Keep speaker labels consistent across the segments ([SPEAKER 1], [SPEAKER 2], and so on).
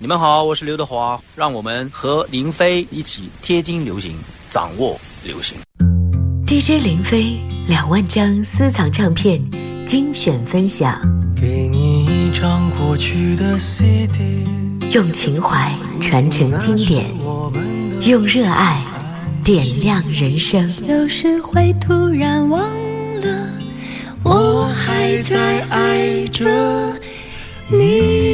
[SPEAKER 1] 你们好，我是刘德华，让我们和林飞一起贴金流行，掌握流行。
[SPEAKER 2] DJ 林飞两万张私藏唱片精选分享，
[SPEAKER 3] 给你一张过去的 CD，
[SPEAKER 2] 用情怀传承经典，用热爱点亮人生。
[SPEAKER 4] 有时会突然忘了，我还在爱着你。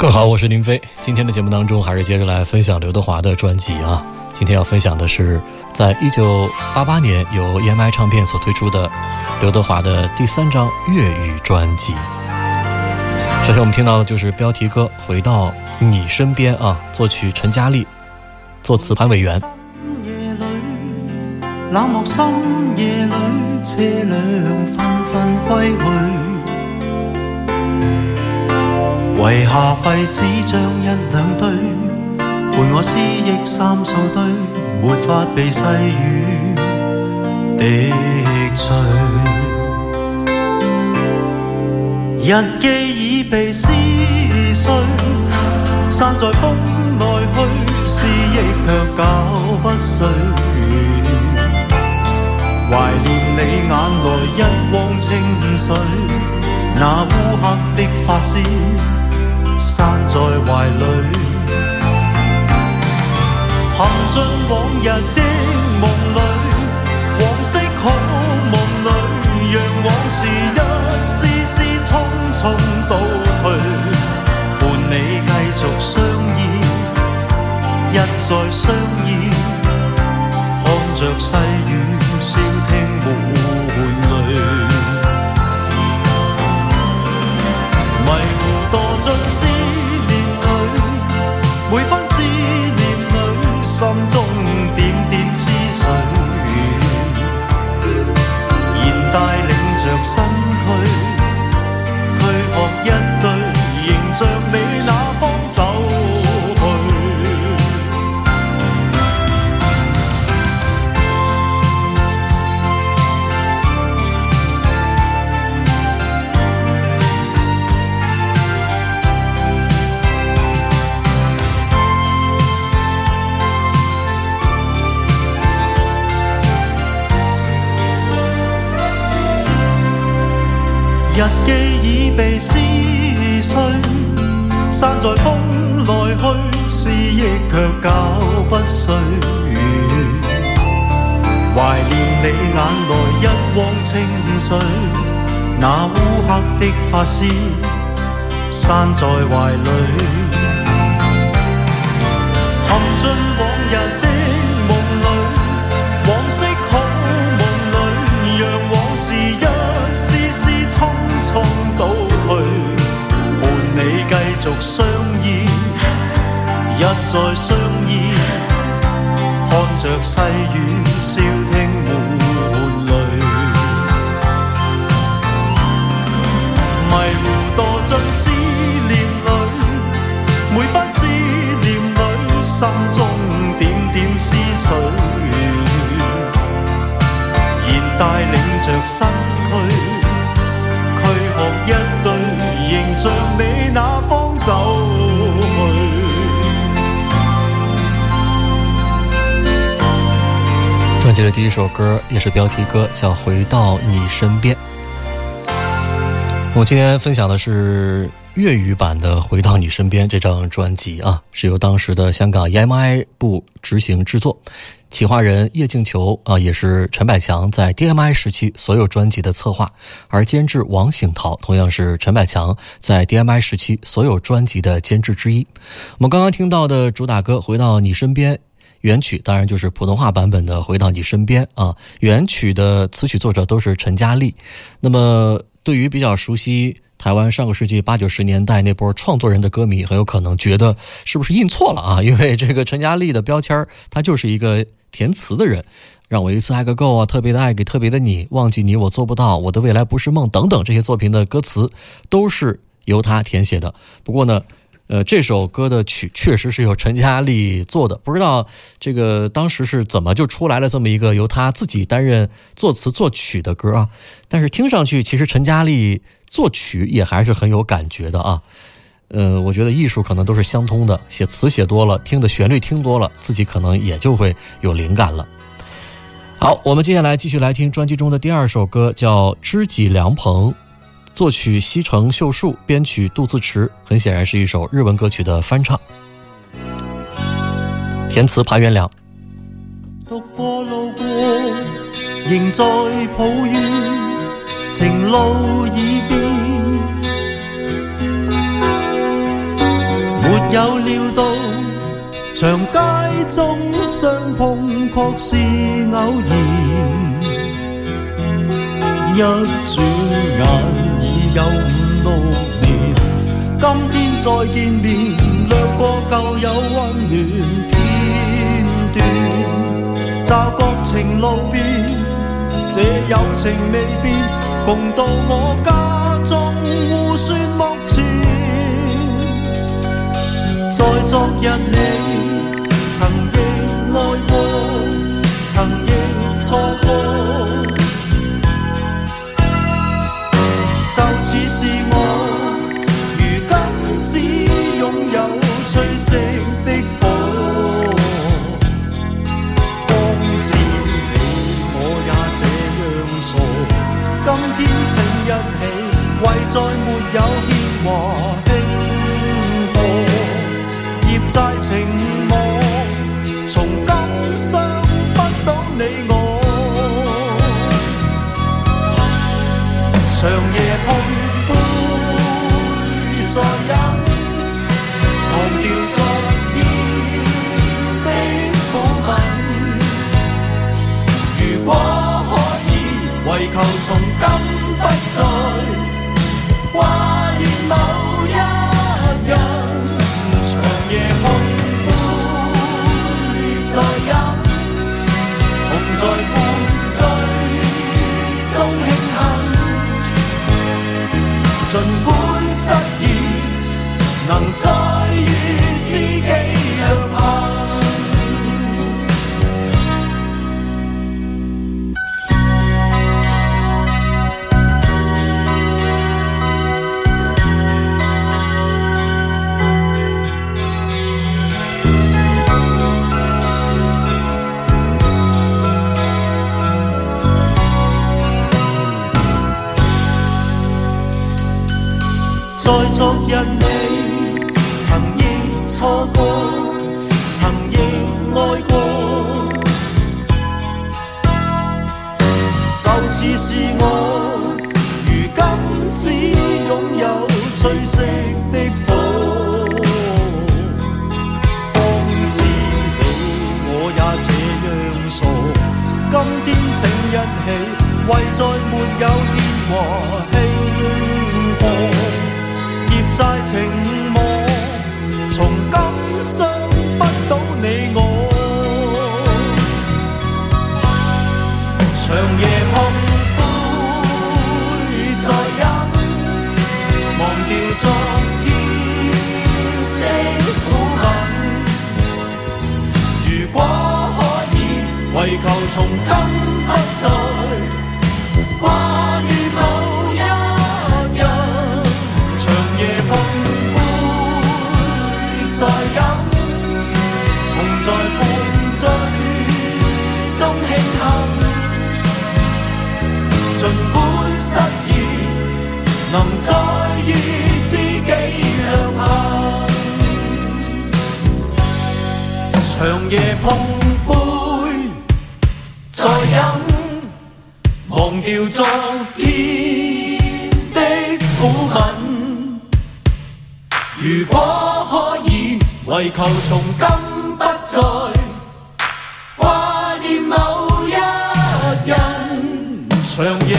[SPEAKER 5] 各位好，我是林飞。今天的节目当中，还是接着来分享刘德华的专辑啊。今天要分享的是，在一九八八年由 EMI 唱片所推出的刘德华的第三张粤语专辑。首先我们听到的就是标题歌《回到你身边》啊，作曲陈嘉丽，作词潘伟
[SPEAKER 3] 去。遗下废纸张一两堆，伴我思忆三数堆，没法被细雨滴碎。日记已被撕碎，散在风内去，思忆却搞不碎。怀念你眼内一汪清水，那乌黑的发丝。散在怀里，含进往日的梦里，往昔好梦里，让往事一丝丝匆匆倒退，伴你继续相依，一再相。发丝散在怀里，陷进往日的梦里，往昔好梦里，让往事一丝丝匆匆倒去，伴你继续相依，一再相依，看着细雨。带领着着躯，壳一对，你那方走去。
[SPEAKER 5] 专辑的第一首歌也是标题歌，叫《回到你身边》。我今天分享的是粤语版的《回到你身边》这张专辑啊，是由当时的香港 EMI 部执行制作。企划人叶静球啊，也是陈百强在 DMI 时期所有专辑的策划，而监制王醒陶同样是陈百强在 DMI 时期所有专辑的监制之一。我们刚刚听到的主打歌《回到你身边》，原曲当然就是普通话版本的《回到你身边》啊，原曲的词曲作者都是陈佳丽。那么，对于比较熟悉台湾上个世纪八九十年代那波创作人的歌迷，很有可能觉得是不是印错了啊？因为这个陈佳丽的标签它就是一个。填词的人，让我一次爱个够啊！特别的爱给特别的你，忘记你我做不到，我的未来不是梦等等这些作品的歌词，都是由他填写的。不过呢，呃，这首歌的曲确实是由陈嘉丽做的，不知道这个当时是怎么就出来了这么一个由他自己担任作词作曲的歌啊？但是听上去，其实陈嘉丽作曲也还是很有感觉的啊。呃，我觉得艺术可能都是相通的。写词写多了，听的旋律听多了，自己可能也就会有灵感了。好，我们接下来继续来听专辑中的第二首歌，叫《知己良朋》，作曲西城秀树，编曲杜自持，很显然是一首日文歌曲的翻唱，填词潘元良。
[SPEAKER 3] 有料到，长街中相碰，确是偶然。一转眼已有五六年，今天再见面，掠过旧有温暖片段。乍觉情路变，这友情未变，共渡我家中互算目前。在昨日，你曾亦爱过，曾亦错过。就似是我，如今只拥有吹熄的火，方知你我也这样傻。今天，请一起，为再没有牵挂的。情网，从今生不到你我。长夜碰杯再饮，忘掉昨天的苦吻。如果可以，唯求从今不再。为求从今不再挂念某一人，长夜。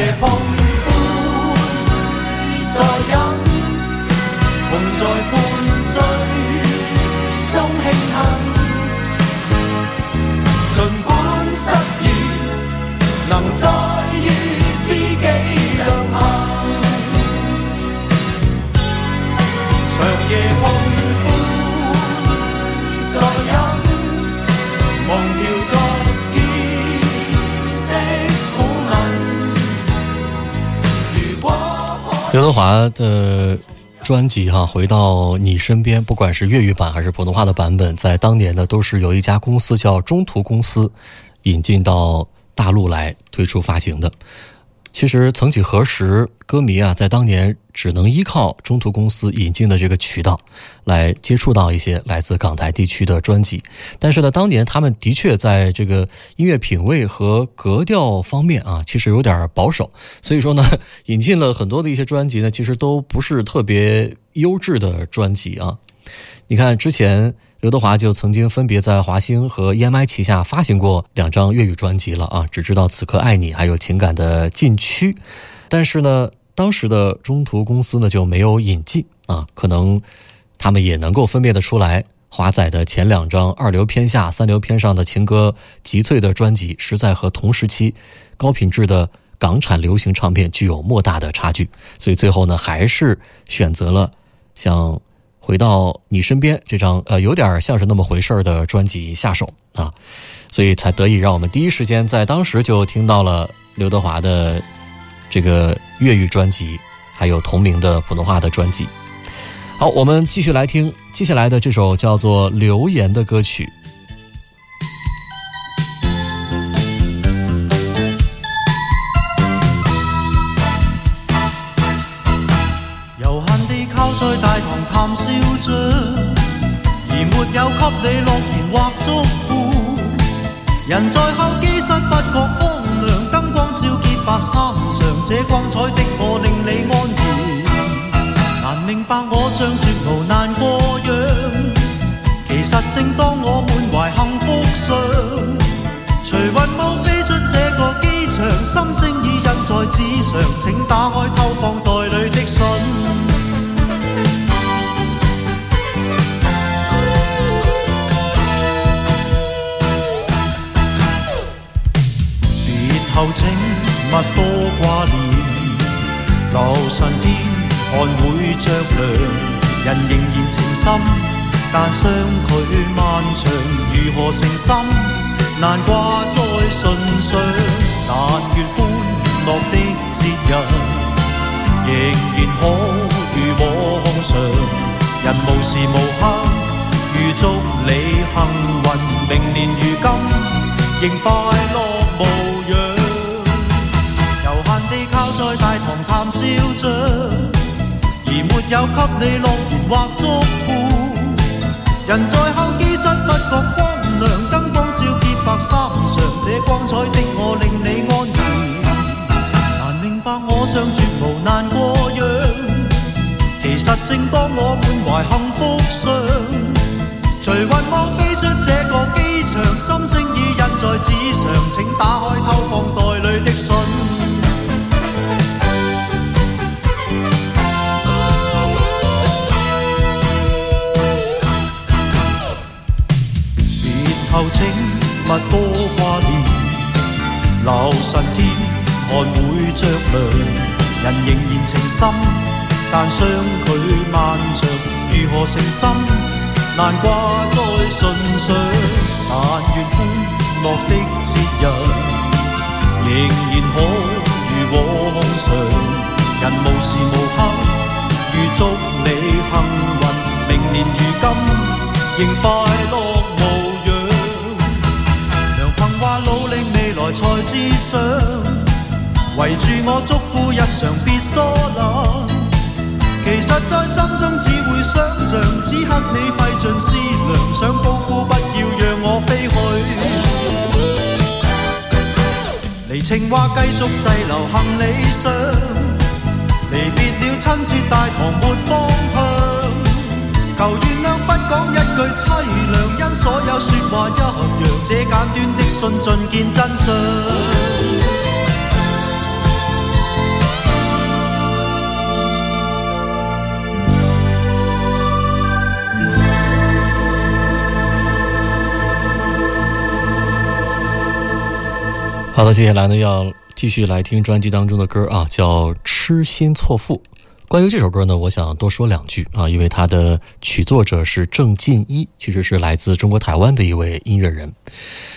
[SPEAKER 5] 华的专辑哈，回到你身边，不管是粤语版还是普通话的版本，在当年呢，都是由一家公司叫中途公司引进到大陆来推出发行的。其实，曾几何时，歌迷啊，在当年只能依靠中图公司引进的这个渠道，来接触到一些来自港台地区的专辑。但是呢，当年他们的确在这个音乐品味和格调方面啊，其实有点保守。所以说呢，引进了很多的一些专辑呢，其实都不是特别优质的专辑啊。你看之前。刘德华就曾经分别在华星和 EMI 旗下发行过两张粤语专辑了啊，只知道《此刻爱你》还有《情感的禁区》，但是呢，当时的中途公司呢就没有引进啊，可能他们也能够分辨得出来，华仔的前两张二流偏下、三流偏上的情歌集萃的专辑，实在和同时期高品质的港产流行唱片具有莫大的差距，所以最后呢，还是选择了像。回到你身边这张呃有点像是那么回事儿的专辑下手啊，所以才得以让我们第一时间在当时就听到了刘德华的这个粤语专辑，还有同名的普通话的专辑。好，我们继续来听接下来的这首叫做《留言》的歌曲。
[SPEAKER 3] 人在候机室不觉荒凉，灯光照洁白衫上，这光彩的我令你安然。难明白我像绝无难过样，其实正当我满怀幸福想，随云雾飞出这个机场，心声已印在纸上，请打开偷放袋里的信。留请勿多挂念，留神天看会着凉。人仍然情深，但相距漫长，如何诚心难挂在唇上。但愿欢乐的节日，仍然可如往常。人无时无刻预祝你幸运，明年如今仍快乐无恙。笑着，而没有给你乐言或祝福。人在后机室，不觉荒凉，灯光照洁白衫上，这光彩的我令你安然。难明白我像绝无难过样，其实正当我满怀幸福上，随幻梦飞出这个机场，心声已印在纸上，请打开偷放。袋。物多挂念，留神天看会着凉。人仍然情深，但相距漫长，如何成心？难挂在唇上。但愿欢乐的节日，仍然可如往常。人无时无刻预祝你幸运，明年如今仍快乐。才知上，围住我，祝福日常别疏冷。其实在心中只会想象，此刻你费尽思量，想高呼不要让我飞去。离情话继续滞留行李上，离别了亲切大堂没方向。求原谅，不讲一句凄凉，因所有说话一。这简短的信尽见真相。
[SPEAKER 5] 好的，接下来呢，要继续来听专辑当中的歌啊，叫《痴心错付》。关于这首歌呢，我想多说两句啊，因为它的曲作者是郑进一，其实是来自中国台湾的一位音乐人，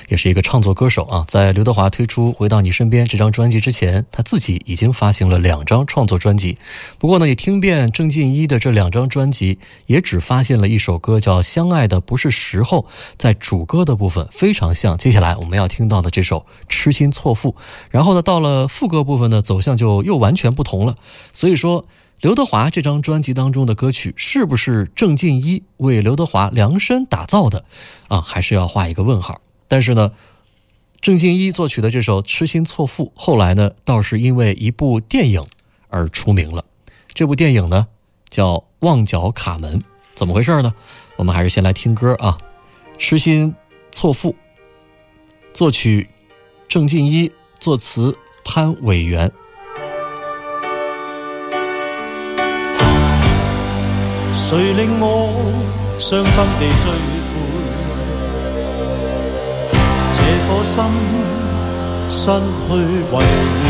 [SPEAKER 5] 也是一个创作歌手啊。在刘德华推出《回到你身边》这张专辑之前，他自己已经发行了两张创作专辑。不过呢，也听遍郑进一的这两张专辑，也只发现了一首歌叫《相爱的不是时候》，在主歌的部分非常像。接下来我们要听到的这首《痴心错付》，然后呢，到了副歌部分呢，走向就又完全不同了。所以说。刘德华这张专辑当中的歌曲是不是郑敬一为刘德华量身打造的，啊，还是要画一个问号？但是呢，郑敬一作曲的这首《痴心错付》，后来呢倒是因为一部电影而出名了。这部电影呢叫《旺角卡门》，怎么回事呢？我们还是先来听歌啊，《痴心错付》，作曲郑敬一，作词潘伟元。
[SPEAKER 3] 谁令我伤心地追悔？这颗心失去为护。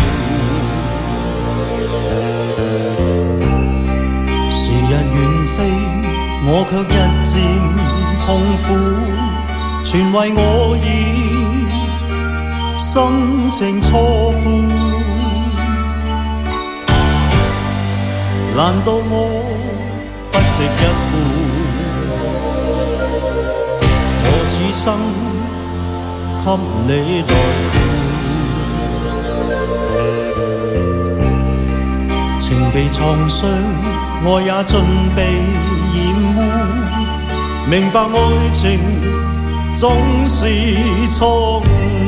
[SPEAKER 3] 时日远飞，我却一渐痛苦，全为我已深情错付。难道我？不值一半，我此生给你来情被创伤，爱也尽被掩护，明白爱情总是错误。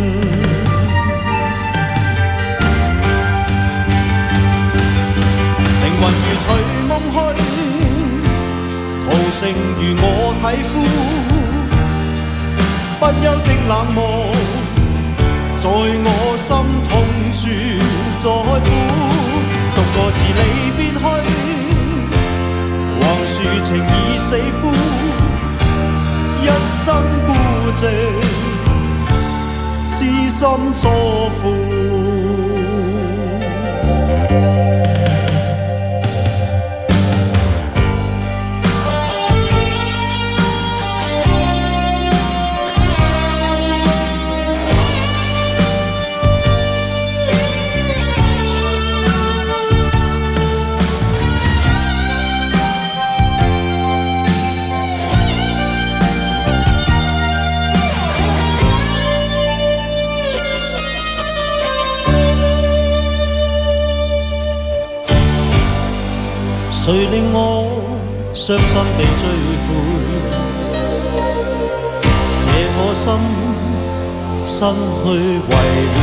[SPEAKER 3] 如我睇呼，不休的冷漠，在我心痛处再苦，独个自离别去，横竖情已死灰，一生孤寂，痴心错付。谁令我伤心地追悔？这颗心心去维护。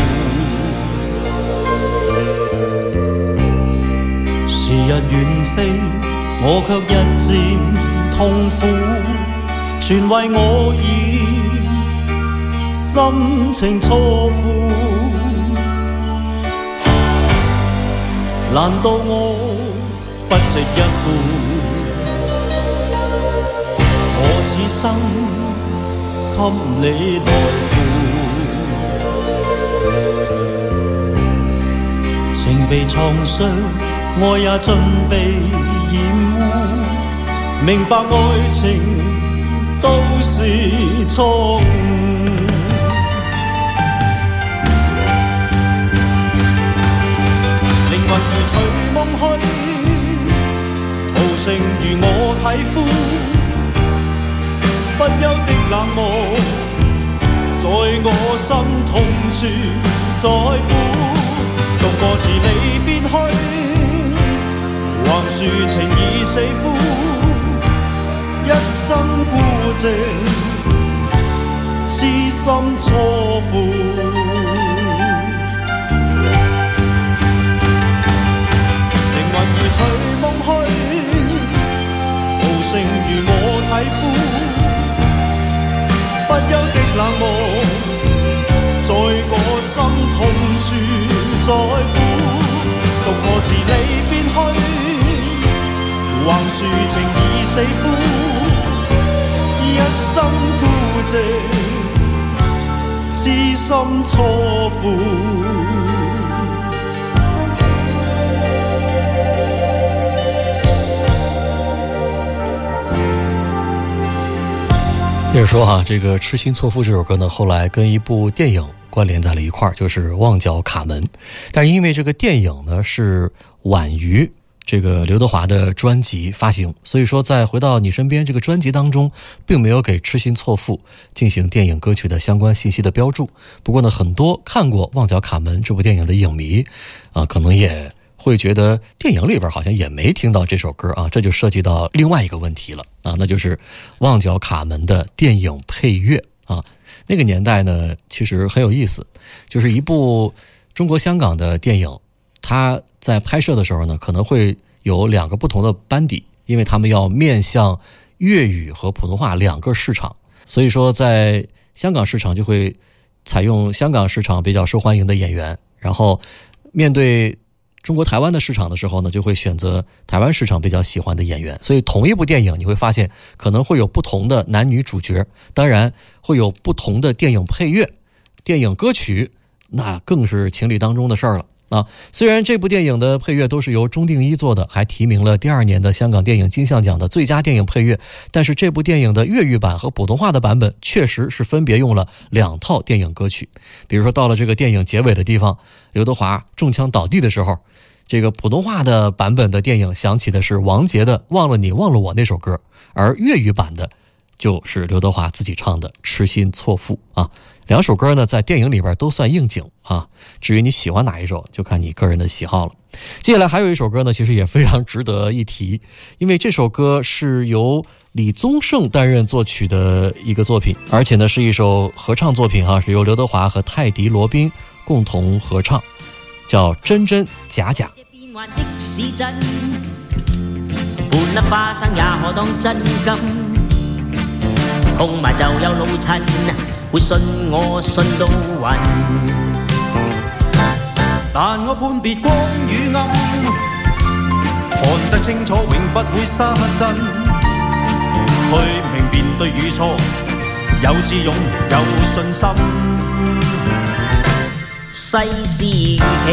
[SPEAKER 3] 时日远飞，我却日渐痛苦，全为我已心情错付。难道我？不值一顾，我此生给你来负，情被创伤，爱也尽被染污，明白爱情都是错误，灵魂如随梦去。情如我体肤，不休的冷漠，在我心痛处再苦。独个自你别去，横竖情已死枯，一生孤寂，痴心错付。正如我体肤，不休的冷漠，在我心痛处再呼。独我自你边去，横竖情已死灰，一生孤寂，痴心错付。
[SPEAKER 5] 接是说哈，这个《痴心错付》这首歌呢，后来跟一部电影关联在了一块儿，就是《旺角卡门》。但是因为这个电影呢是晚于这个刘德华的专辑发行，所以说在回到你身边这个专辑当中，并没有给《痴心错付》进行电影歌曲的相关信息的标注。不过呢，很多看过《旺角卡门》这部电影的影迷，啊，可能也。会觉得电影里边好像也没听到这首歌啊，这就涉及到另外一个问题了啊，那就是《旺角卡门》的电影配乐啊。那个年代呢，其实很有意思，就是一部中国香港的电影，它在拍摄的时候呢，可能会有两个不同的班底，因为他们要面向粤语和普通话两个市场，所以说在香港市场就会采用香港市场比较受欢迎的演员，然后面对。中国台湾的市场的时候呢，就会选择台湾市场比较喜欢的演员，所以同一部电影你会发现可能会有不同的男女主角，当然会有不同的电影配乐、电影歌曲，那更是情理当中的事儿了。啊，虽然这部电影的配乐都是由钟定一做的，还提名了第二年的香港电影金像奖的最佳电影配乐，但是这部电影的粤语版和普通话的版本确实是分别用了两套电影歌曲。比如说到了这个电影结尾的地方，刘德华中枪倒地的时候，这个普通话的版本的电影响起的是王杰的《忘了你忘了我》那首歌，而粤语版的。就是刘德华自己唱的《痴心错付》啊，两首歌呢在电影里边都算应景啊。至于你喜欢哪一首，就看你个人的喜好了。接下来还有一首歌呢，其实也非常值得一提，因为这首歌是由李宗盛担任作曲的一个作品，而且呢是一首合唱作品哈，是由刘德华和泰迪罗宾共同合唱，叫《真真假假》。
[SPEAKER 6] 同埋就有老衬，会信我信到晕。
[SPEAKER 3] 但我判别光与暗，看得清楚永不会失真。去明辨对与错，有智勇有信心。
[SPEAKER 6] 世事如棋，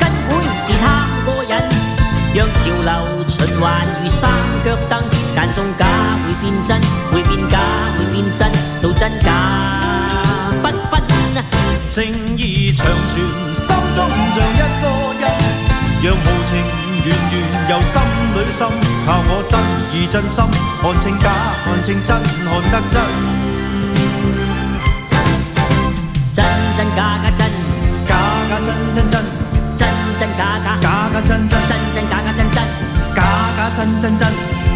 [SPEAKER 6] 根本是他个人。让潮流循环如三脚灯，但真假会变真，会变假会变真，到真假不分，
[SPEAKER 3] 正义长存心中像一个人，让豪情源源由心里生，靠我真意真心，看清假看清真看得真，
[SPEAKER 6] 真真假假真，
[SPEAKER 3] 假假真真真。
[SPEAKER 6] 真假假
[SPEAKER 3] 假假真真
[SPEAKER 6] 真真假假真真
[SPEAKER 3] 假假真真真
[SPEAKER 6] 真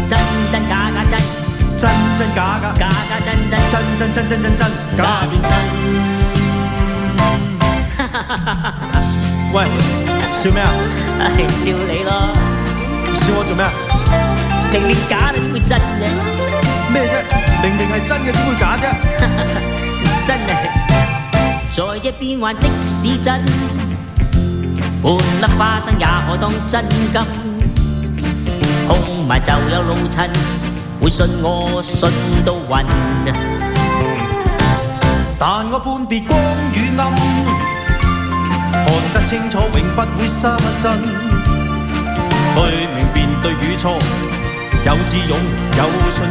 [SPEAKER 6] 真真真真
[SPEAKER 3] 真真假假
[SPEAKER 6] 真真真
[SPEAKER 3] 真真真真真真
[SPEAKER 6] 假变真。
[SPEAKER 3] 喂，笑咩啊？
[SPEAKER 6] 笑你咯。
[SPEAKER 3] 笑我做咩？
[SPEAKER 6] 明明假的，会真啫？
[SPEAKER 3] 咩啫？明明系真嘅，怎会假啫？
[SPEAKER 6] 真嘅，在一变玩的市真。半粒花生也可当真金，空埋就有老衬，会信我信到晕，
[SPEAKER 3] 但我判别光与暗，看得清楚永不会失真。对明辨对与错，有智勇有信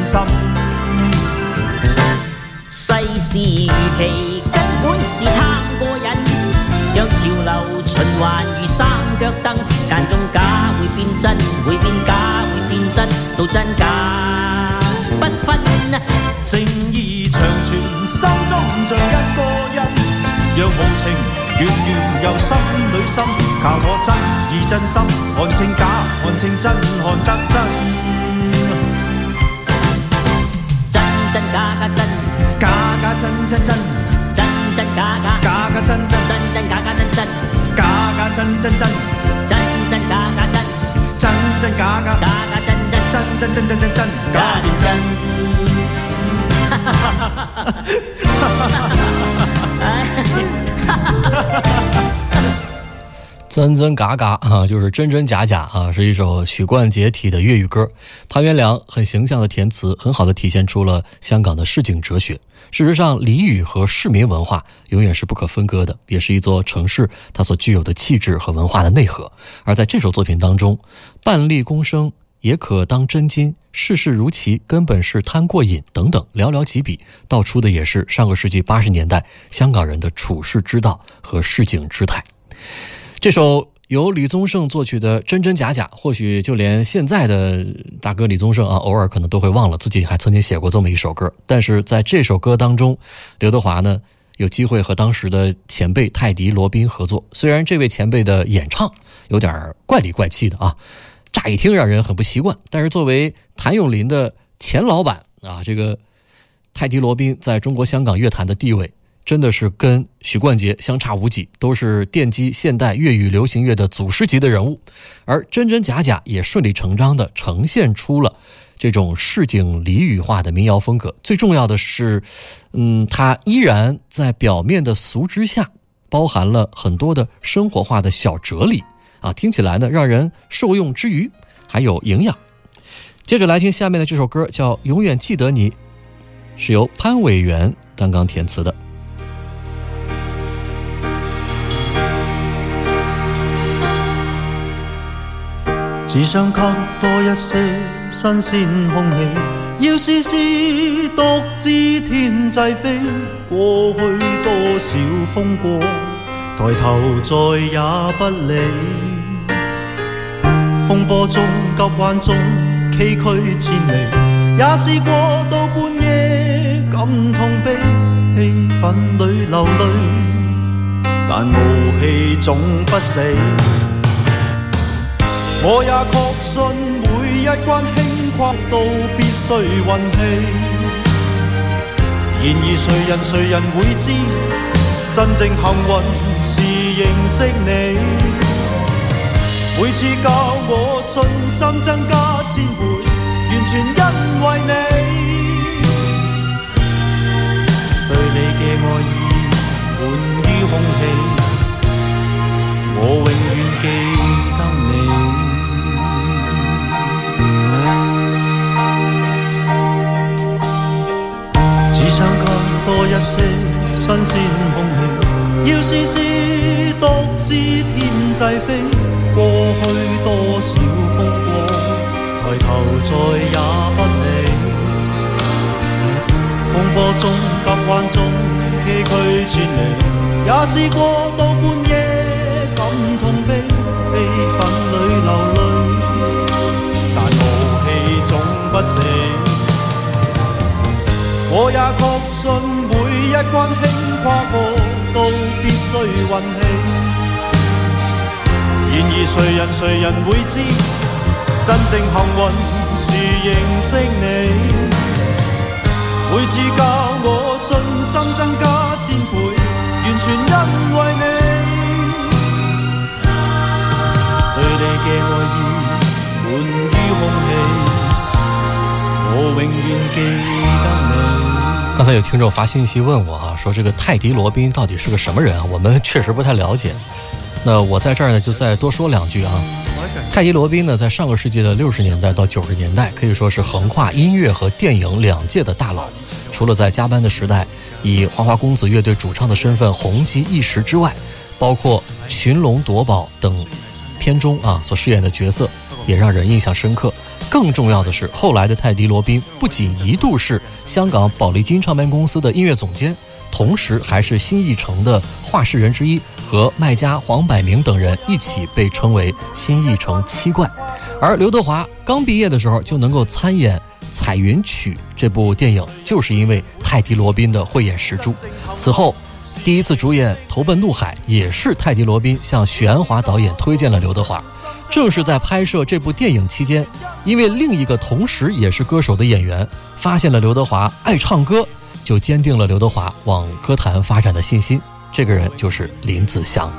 [SPEAKER 3] 心。
[SPEAKER 6] 世事如棋，根本是贪过。潮流循环如三脚灯，间中假会变真，会变假会变真，到真假不分。
[SPEAKER 3] 正义长存心中像一个人，若无情远远由心里心，靠我真而真心看清假，看清真看得真。
[SPEAKER 6] 真真，真
[SPEAKER 3] 真
[SPEAKER 6] 假假
[SPEAKER 3] 真，真
[SPEAKER 6] 真假假
[SPEAKER 3] 假假真真，真
[SPEAKER 6] 真真真
[SPEAKER 3] 真真假
[SPEAKER 6] 變真。
[SPEAKER 5] 真真嘎嘎啊，就是真真假假啊，是一首许冠杰体的粤语歌。潘元良很形象的填词，很好的体现出了香港的市井哲学。事实上，俚语和市民文化永远是不可分割的，也是一座城市它所具有的气质和文化的内核。而在这首作品当中，“半粒公生也可当真金，世事如棋根本是贪过瘾”等等，寥寥几笔，道出的也是上个世纪八十年代香港人的处世之道和市井之态。这首由李宗盛作曲的《真真假假》，或许就连现在的大哥李宗盛啊，偶尔可能都会忘了自己还曾经写过这么一首歌。但是在这首歌当中，刘德华呢有机会和当时的前辈泰迪·罗宾合作。虽然这位前辈的演唱有点怪里怪气的啊，乍一听让人很不习惯。但是作为谭咏麟的前老板啊，这个泰迪·罗宾在中国香港乐坛的地位。真的是跟许冠杰相差无几，都是奠基现代粤语流行乐的祖师级的人物。而真真假假也顺理成章的呈现出了这种市井俚语化的民谣风格。最重要的是，嗯，它依然在表面的俗之下，包含了很多的生活化的小哲理啊，听起来呢让人受用之余还有营养。接着来听下面的这首歌，叫《永远记得你》，是由潘伟元刚刚填词的。
[SPEAKER 3] 只想吸多一些新鲜空气，要试试独自天际飞。过去多少风光，抬头再也不理。风波中急患中崎岖千里，也试过到半夜感痛悲，气氛里流泪，但傲气总不死。我也确信每一关轻跨都必须运气，然而谁人谁人会知，真正幸运是认识你。每次教我信心增加千倍，完全因为你。对你嘅爱意满于空气，我永远记得你。多一些新鮮空氣，要試試獨自天際飛。過去多少風光，抬头再也不理。風波中，急灣中，崎岖千里，也試過到半夜感痛悲，悲愤裏流淚，但傲氣總不死。我也確信。关轻跨过，都必须运气。然而谁人谁人会知，真正幸运是认识你。每次教我信心增加千倍，完全因为你。对你嘅爱意满于空气，我永远记得你。
[SPEAKER 5] 刚才有听众发信息问我啊，说这个泰迪·罗宾到底是个什么人啊？我们确实不太了解。那我在这儿呢，就再多说两句啊。泰迪·罗宾呢，在上个世纪的六十年代到九十年代，可以说是横跨音乐和电影两界的大佬。除了在《加班》的时代以花花公子乐队主唱的身份红极一时之外，包括《寻龙夺宝》等片中啊所饰演的角色。也让人印象深刻。更重要的是，后来的泰迪·罗宾不仅一度是香港宝丽金唱片公司的音乐总监，同时还是新艺城的画事人之一，和卖家黄百鸣等人一起被称为新艺城七怪。而刘德华刚毕业的时候就能够参演《彩云曲》这部电影，就是因为泰迪·罗宾的慧眼识珠。此后，第一次主演《投奔怒海》也是泰迪·罗宾向许鞍华导演推荐了刘德华。正是在拍摄这部电影期间，因为另一个同时也是歌手的演员发现了刘德华爱唱歌，就坚定了刘德华往歌坛发展的信心。这个人就是林子祥。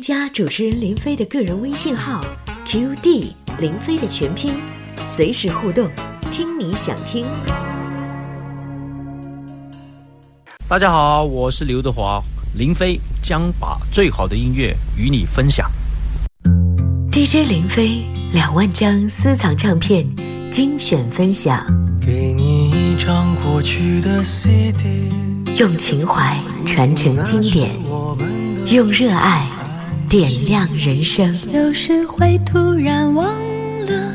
[SPEAKER 2] 加主持人林飞的个人微信号 qd 林飞的全拼，随时互动，听你想听。
[SPEAKER 1] 大家好，我是刘德华，林飞将把最好的音乐与你分享。
[SPEAKER 2] DJ 林飞两万张私藏唱片精选分享，
[SPEAKER 3] 给你一张过去的 CD，
[SPEAKER 2] 用情怀传承经典，用热爱。点亮人生。
[SPEAKER 4] 有时会突然忘了，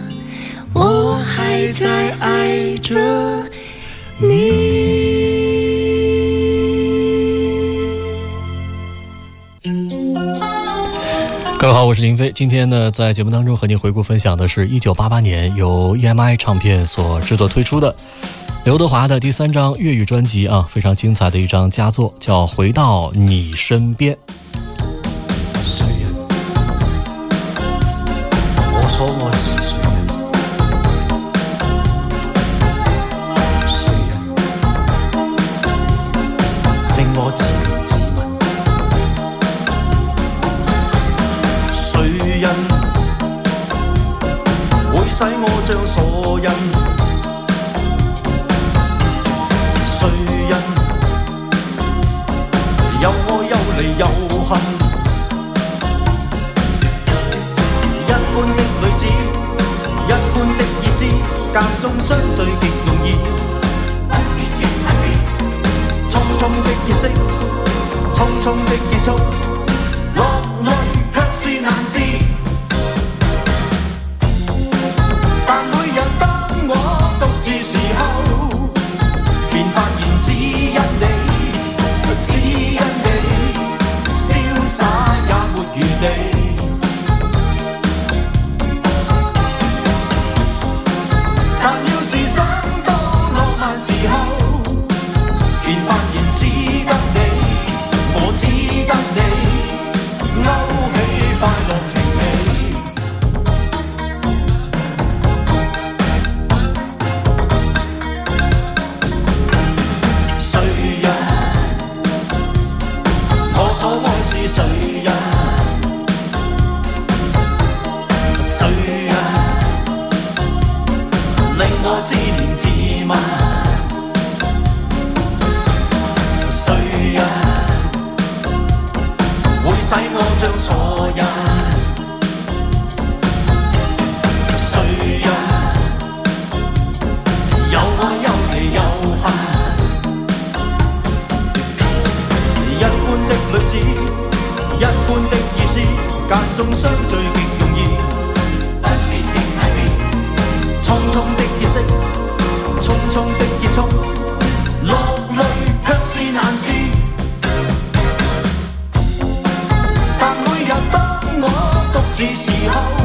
[SPEAKER 4] 我还在爱着你。
[SPEAKER 5] 各位好，我是林飞。今天呢，在节目当中和您回顾分享的是一九八八年由 EMI 唱片所制作推出的刘德华的第三张粤语专辑啊，非常精彩的一张佳作，叫《回到你身边》。
[SPEAKER 1] 傻人？
[SPEAKER 3] 谁人？有爱有离有恨。一般的女子，一般的意思，间中相聚极容易。匆匆的夜色，匆匆的夜束。day. 那时候。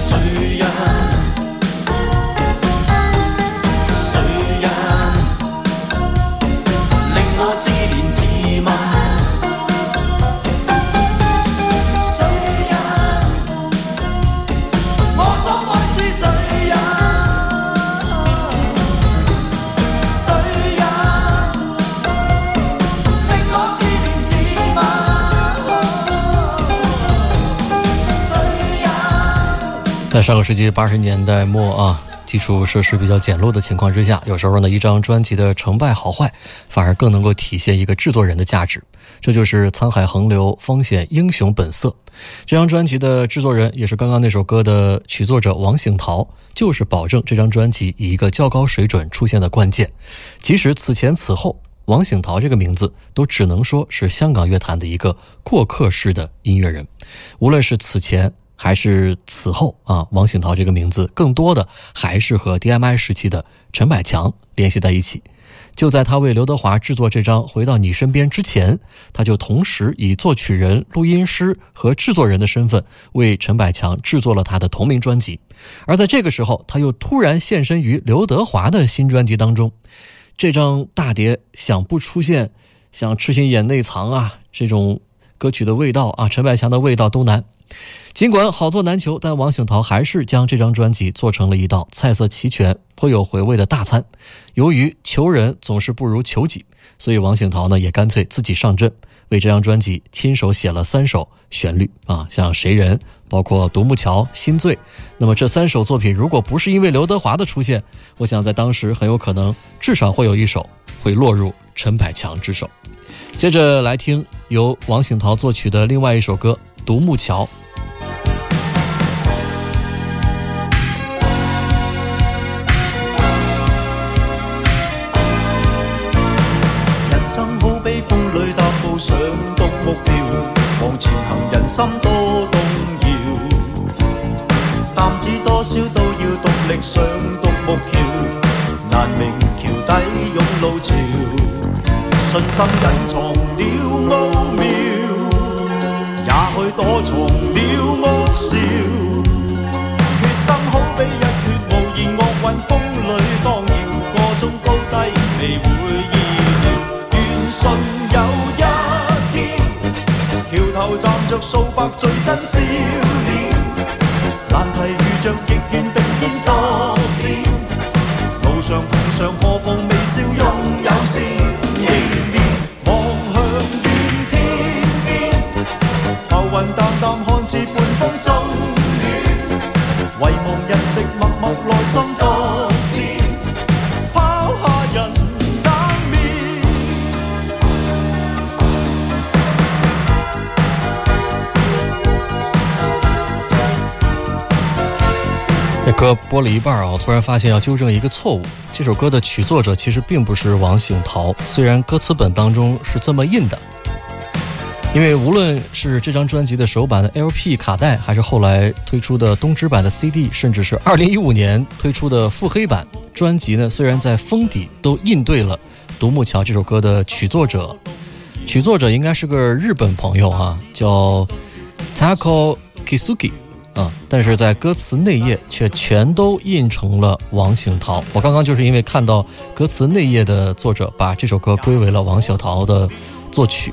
[SPEAKER 3] 需要。
[SPEAKER 5] 上个世纪八十年代末啊，基础设施比较简陋的情况之下，有时候呢，一张专辑的成败好坏，反而更能够体现一个制作人的价值。这就是沧海横流，风险英雄本色。这张专辑的制作人，也是刚刚那首歌的曲作者王醒陶，就是保证这张专辑以一个较高水准出现的关键。即使此前此后，王醒陶这个名字都只能说是香港乐坛的一个过客式的音乐人。无论是此前。还是此后啊，王醒陶这个名字更多的还是和 D.M.I 时期的陈百强联系在一起。就在他为刘德华制作这张《回到你身边》之前，他就同时以作曲人、录音师和制作人的身份为陈百强制作了他的同名专辑。而在这个时候，他又突然现身于刘德华的新专辑当中。这张大碟想不出现像《痴心眼内藏》啊这种。歌曲的味道啊，陈百强的味道都难。尽管好做难求，但王醒陶还是将这张专辑做成了一道菜色齐全、颇有回味的大餐。由于求人总是不如求己，所以王醒陶呢也干脆自己上阵，为这张专辑亲手写了三首旋律啊，像《谁人》，包括《独木桥》《心醉》。那么这三首作品，如果不是因为刘德华的出现，我想在当时很有可能至少会有一首会落入陈百强之手。接着来听由王醒陶作曲的另外一首歌《独木桥》。
[SPEAKER 3] 心隐藏了奥妙，也许躲藏了恶兆。决心好比一血无言，恶运风里荡摇，个中高低未会意料。愿信有一天，桥头站着数百最真笑脸。难题遇着极愿并肩作战，路上碰上破风微笑拥有善。半人默默心
[SPEAKER 5] 这歌播了一半啊，突然发现要纠正一个错误。这首歌的曲作者其实并不是王醒陶，虽然歌词本当中是这么印的。因为无论是这张专辑的首版的 LP 卡带，还是后来推出的东芝版的 CD，甚至是二零一五年推出的腹黑版专辑呢，虽然在封底都印对了《独木桥》这首歌的曲作者，曲作者应该是个日本朋友啊，叫 t a k o Kisugi 啊，但是在歌词内页却全都印成了王醒涛。我刚刚就是因为看到歌词内页的作者把这首歌归为了王小桃的作曲。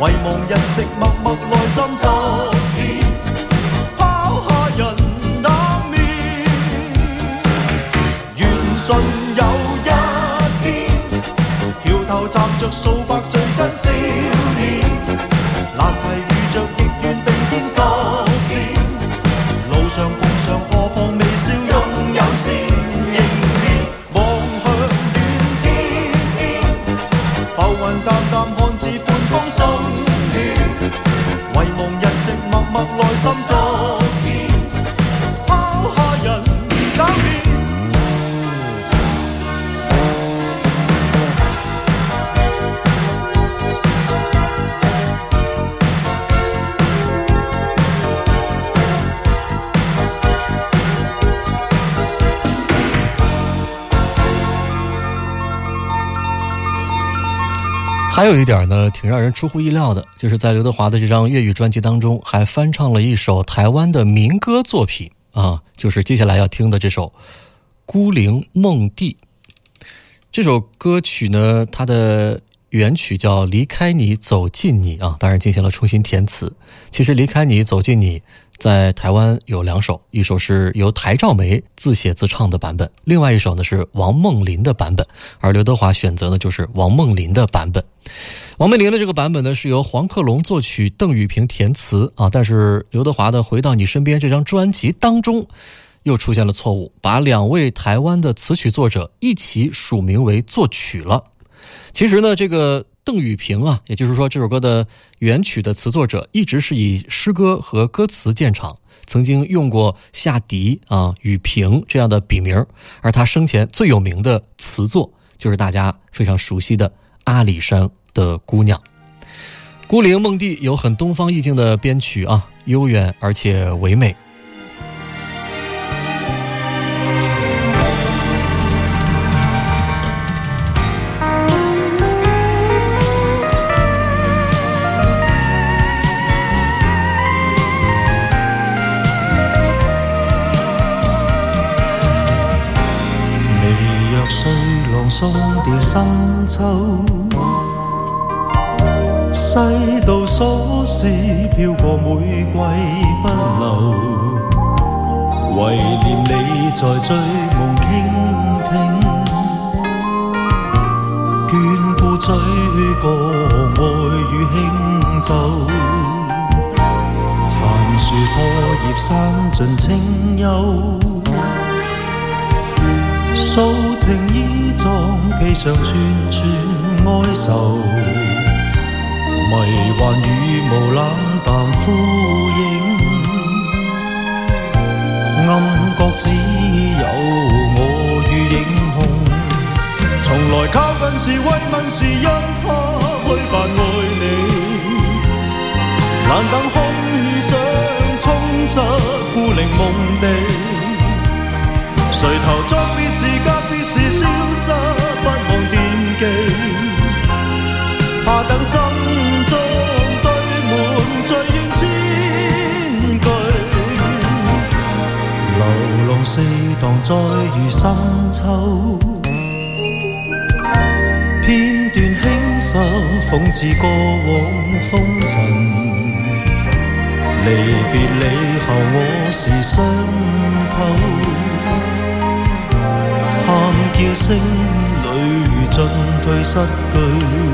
[SPEAKER 3] 唯望人直默默內心作戰，抛下人冷面。愿信有一天，桥头站着数百最真少年，难题。
[SPEAKER 5] 还有一点呢，挺让人出乎意料的，就是在刘德华的这张粤语专辑当中，还翻唱了一首台湾的民歌作品啊，就是接下来要听的这首《孤零梦地》。这首歌曲呢，它的原曲叫《离开你走近你》啊，当然进行了重新填词。其实《离开你走近你》。在台湾有两首，一首是由台兆梅自写自唱的版本，另外一首呢是王梦麟的版本，而刘德华选择的就是王梦麟的版本。王梦麟的这个版本呢是由黄克龙作曲、邓雨萍填词啊，但是刘德华的《回到你身边》这张专辑当中又出现了错误，把两位台湾的词曲作者一起署名为作曲了。其实呢，这个。邓雨萍啊，也就是说，这首歌的原曲的词作者一直是以诗歌和歌词见长，曾经用过夏笛啊、雨萍这样的笔名而他生前最有名的词作就是大家非常熟悉的《阿里山的姑娘》。孤灵梦地有很东方意境的编曲啊，悠远而且唯美。
[SPEAKER 3] 送掉深秋，世道琐事飘过，每季不留。唯念你在追梦倾听，眷顾追过爱与轻舟，残树破叶散尽清幽。素情衣装，披上串串哀愁。迷幻雨雾冷淡呼应，暗角只有我与影空。从来靠近是慰问，是因它虚扮爱你，难等空想充实孤零梦地。谁头作别时，告别时消失，不忘惦记。怕等心中堆满醉怨千句，流浪四荡遇深秋，片段轻拾，讽刺过往风尘。离别你后，我是伤透。叫声里进退失据。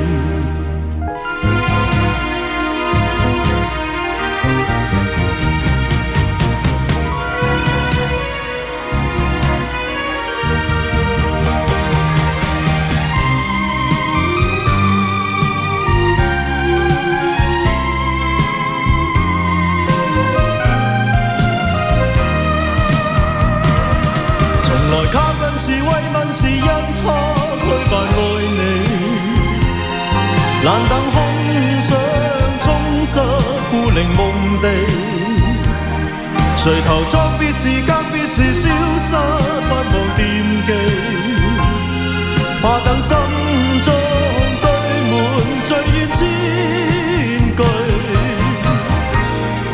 [SPEAKER 3] 凝梦地，谁头作别时，告别时消失，不忘惦记。怕等心中堆满最怨千句，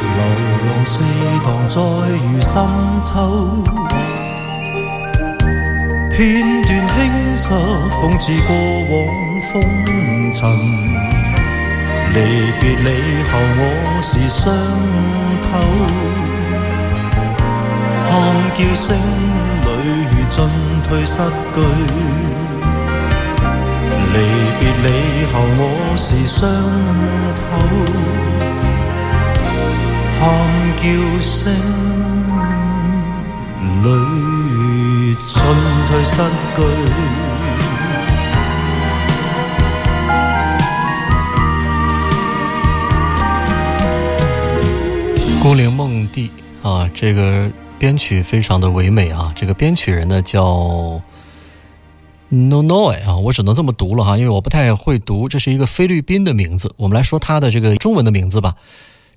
[SPEAKER 3] 流浪四荡再遇深秋，片段轻拾，缝制过往风尘。离别你后，我是伤透，喊叫声里，进退失据。离别你后，我是伤透，喊叫声里，进退失据。
[SPEAKER 5] 孤零梦地啊，这个编曲非常的唯美啊。这个编曲人呢叫 No n o 啊，我只能这么读了哈，因为我不太会读，这是一个菲律宾的名字。我们来说他的这个中文的名字吧。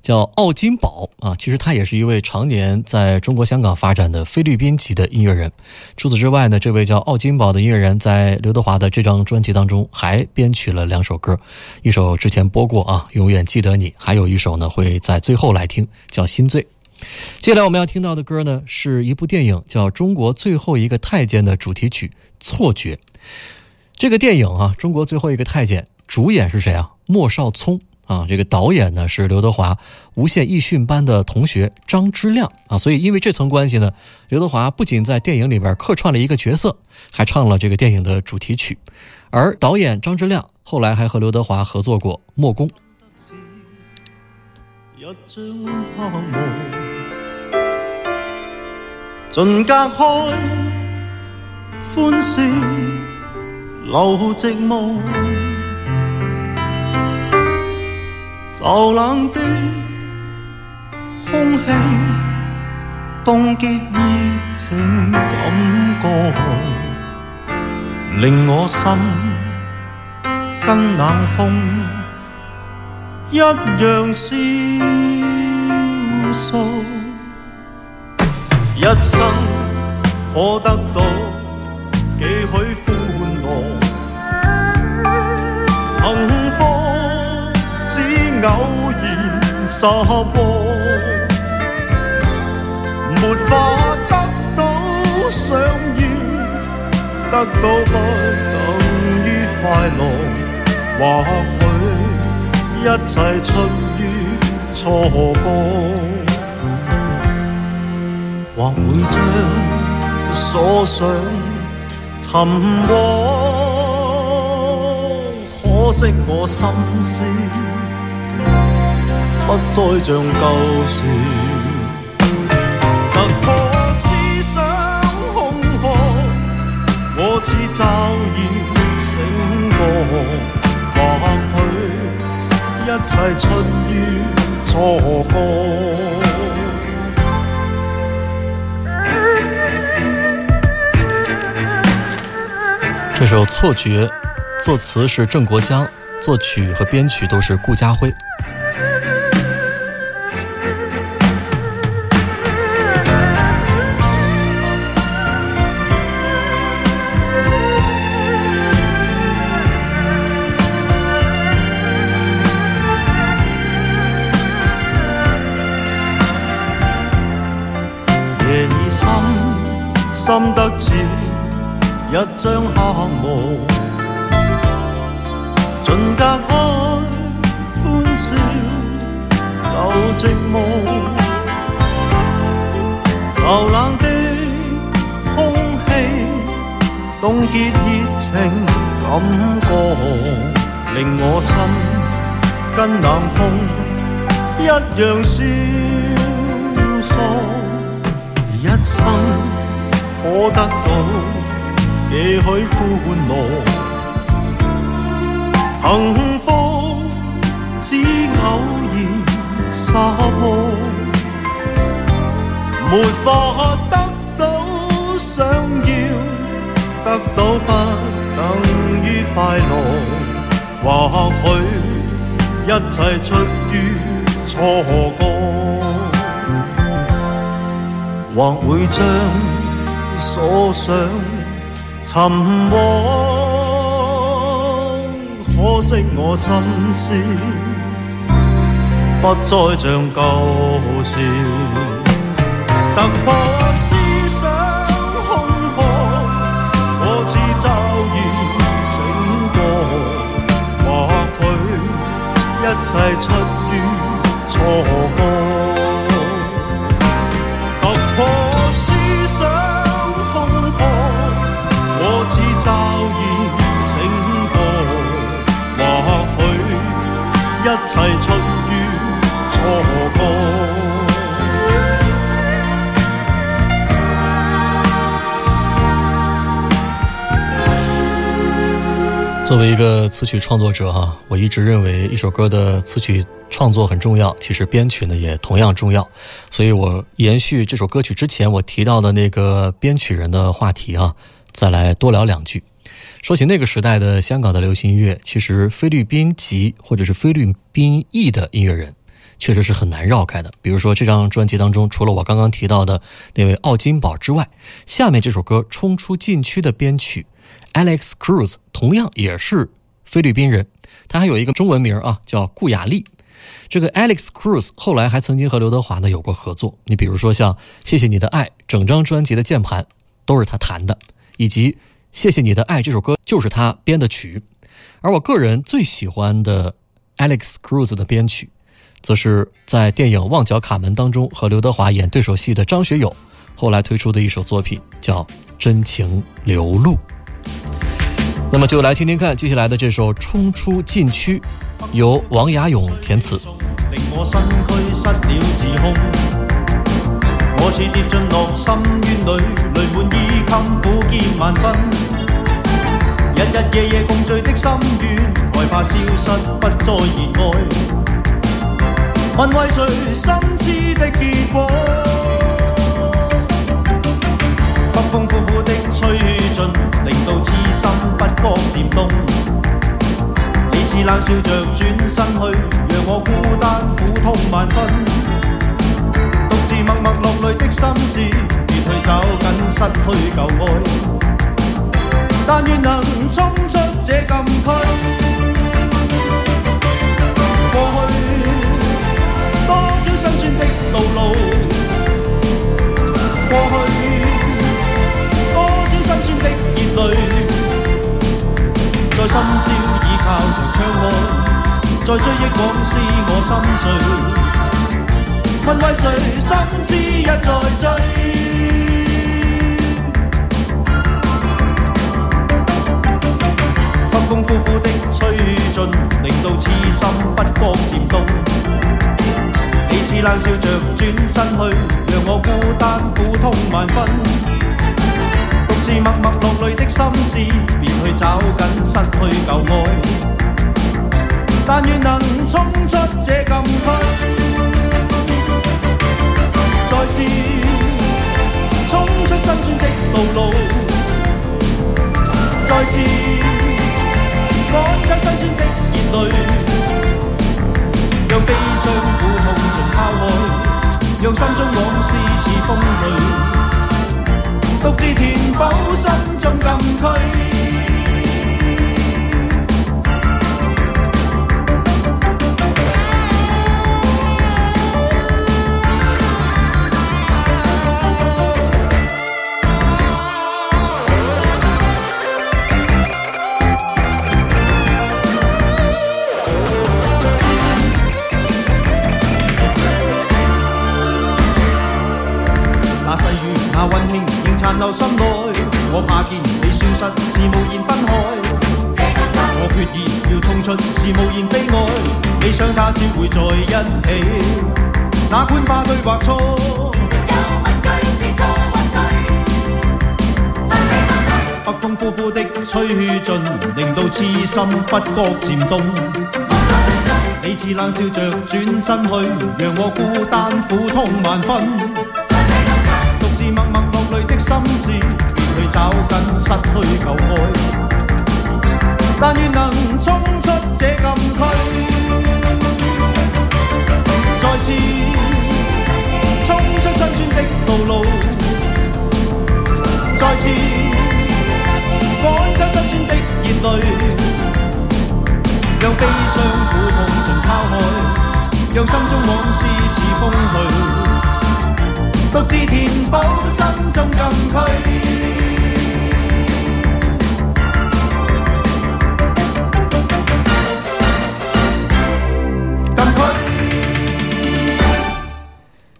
[SPEAKER 5] 叫奥金宝啊，其实他也是一位常年在中国香港发展的菲律宾籍的音乐人。除此之外呢，这位叫奥金宝的音乐人在刘德华的这张专辑当中还编曲了两首歌，一首之前播过啊，《永远记得你》，还有一首呢会在最后来听，叫《心醉》。接下来我们要听到的歌呢，是一部电影叫《中国最后一个太监》的主题曲《错觉》。这个电影啊，《中国最后一个太监》主演是谁啊？莫少聪。啊，这个导演呢是刘德华，无线艺训班的同学张之亮啊，所以因为这层关系呢，刘德华不仅在电影里边客串了一个角色，还唱了这个电影的主题曲，而导演张之亮后来还和刘德华合作过《莫宫》。
[SPEAKER 3] 骤冷的空气冻结热情感觉，令我心跟冷风一样萧索。一生可得到几许？偶然失望，没法得到想要，得到不等于快乐。或许一切出于错觉，或会将所想沉没。可惜我心思。不再像思想我或一切出
[SPEAKER 5] 这首《错觉》，作词是郑国江，作曲和编曲都是顾家辉。
[SPEAKER 3] 深得似一张黑幕，尽隔开欢笑留寂寞，流冷的空气冻结热情感觉，令我心跟冷风一样萧索，一生。可得到几许欢乐？幸福只偶然沙漠，没法得到想要得到，不等于快乐。或许一切出于错觉，或会将。所想寻往，可惜我心思不再像旧时，突破思想空壳，我知骤然醒觉，或许一切出于错过。
[SPEAKER 5] 作为一个词曲创作者哈，我一直认为一首歌的词曲创作很重要，其实编曲呢也同样重要。所以我延续这首歌曲之前我提到的那个编曲人的话题啊，再来多聊两句。说起那个时代的香港的流行音乐，其实菲律宾籍或者是菲律宾裔的音乐人，确实是很难绕开的。比如说这张专辑当中，除了我刚刚提到的那位奥金宝之外，下面这首歌《冲出禁区》的编曲。Alex Cruz 同样也是菲律宾人，他还有一个中文名啊，叫顾雅丽。这个 Alex Cruz 后来还曾经和刘德华呢有过合作。你比如说像《谢谢你的爱》，整张专辑的键盘都是他弹的，以及《谢谢你的爱》这首歌就是他编的曲。而我个人最喜欢的 Alex Cruz 的编曲，则是在电影《旺角卡门》当中和刘德华演对手戏的张学友，后来推出的一首作品叫《真情流露》。那么就来听听看，接下来的这首《冲出禁区》，由王雅勇填词。
[SPEAKER 3] 令我身躯失了自控，我似跌进落深渊里，泪满衣襟，苦涩万分。日日夜夜共醉的心愿，害怕消失，不再热爱。问为谁心痴的结果？北风呼呼的吹进。令到痴心不觉渐冻。你似冷笑着转身去，让我孤单苦痛万分。独自默默落泪的心事，别去找紧失去旧爱，但愿能冲出这禁区。在追忆往事，我心碎。问为谁，心思一再追。风风呼呼的吹进，令到痴心不觉渐冻。你似冷笑着转身去，让我孤单苦痛万分。独自默默落泪的心事，便去找紧失去旧爱。但愿能冲出这禁区，再次冲出辛酸的道路。再次，如果将辛酸的热泪，让悲伤苦痛尽抛开，让心中往事似风去，独自填补心中禁区。旧心内。我怕见你消失，是无言分开。我决意要冲出，是无言悲哀。你想他只会在一起，哪管花对或错。北风呼呼的吹进，令到痴心不觉渐冻。你似冷笑着转身去，让我孤单苦痛万分。心事去找紧失去旧爱，但愿能冲出这禁区。再次冲出辛酸的道路，再次赶走辛酸的热泪，让悲伤苦痛尽抛开，让心中往事似风去。填补心中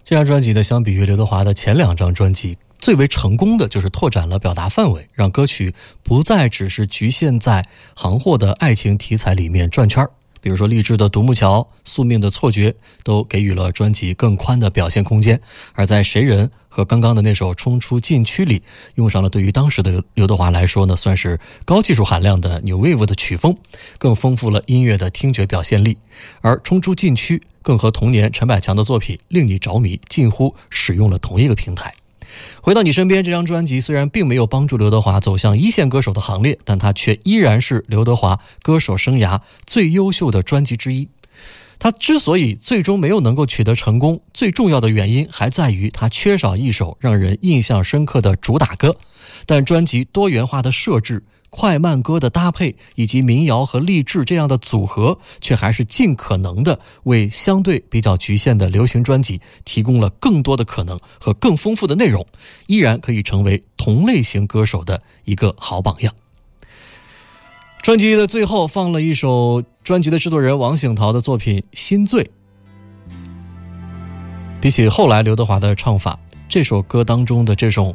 [SPEAKER 5] 这张专辑呢，相比于刘德华的前两张专辑，最为成功的就是拓展了表达范围，让歌曲不再只是局限在行货的爱情题材里面转圈儿。比如说励志的《独木桥》，宿命的错觉，都给予了专辑更宽的表现空间；而在谁人和刚刚的那首《冲出禁区》里，用上了对于当时的刘德华来说呢，算是高技术含量的 New Wave 的曲风，更丰富了音乐的听觉表现力。而《冲出禁区》更和同年陈百强的作品《令你着迷》近乎使用了同一个平台。回到你身边这张专辑虽然并没有帮助刘德华走向一线歌手的行列，但他却依然是刘德华歌手生涯最优秀的专辑之一。他之所以最终没有能够取得成功，最重要的原因还在于他缺少一首让人印象深刻的主打歌。但专辑多元化的设置、快慢歌的搭配，以及民谣和励志这样的组合，却还是尽可能的为相对比较局限的流行专辑提供了更多的可能和更丰富的内容，依然可以成为同类型歌手的一个好榜样。专辑的最后放了一首专辑的制作人王醒陶的作品《心醉》，比起后来刘德华的唱法，这首歌当中的这种。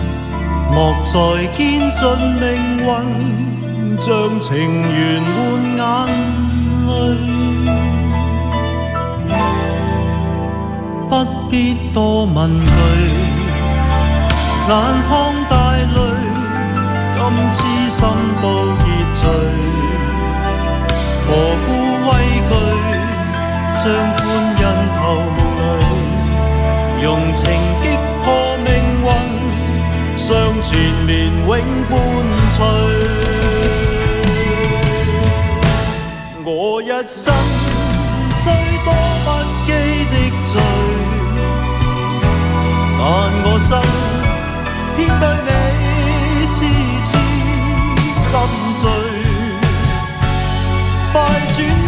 [SPEAKER 3] 莫再堅信命運，像情緣換眼淚。不必多問句，眼眶大淚，今痴心都結聚。何故畏懼，将歡欣投夢用情。像千年永伴随。我一生虽多不羁的罪，但我心偏对你痴痴心醉，快轉。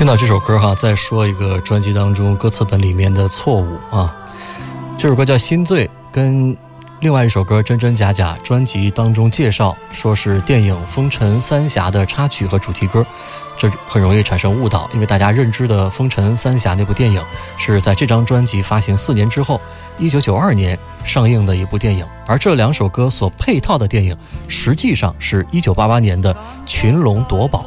[SPEAKER 5] 听到这首歌哈，再说一个专辑当中歌词本里面的错误啊。这首歌叫《心醉》，跟另外一首歌《真真假假》，专辑当中介绍说是电影《风尘三侠》的插曲和主题歌，这很容易产生误导，因为大家认知的《风尘三侠》那部电影是在这张专辑发行四年之后，一九九二年上映的一部电影，而这两首歌所配套的电影实际上是一九八八年的《群龙夺宝》。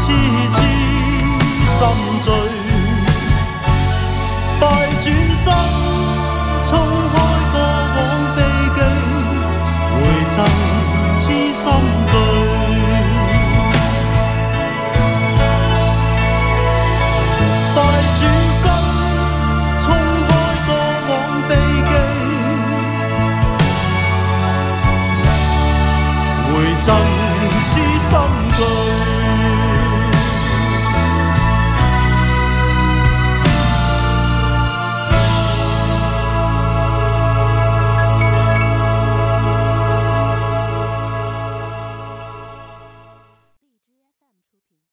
[SPEAKER 3] 痴痴心醉，快转身冲开过往悲迹，回赠痴心句。快转身冲开过往悲迹，回赠痴心句。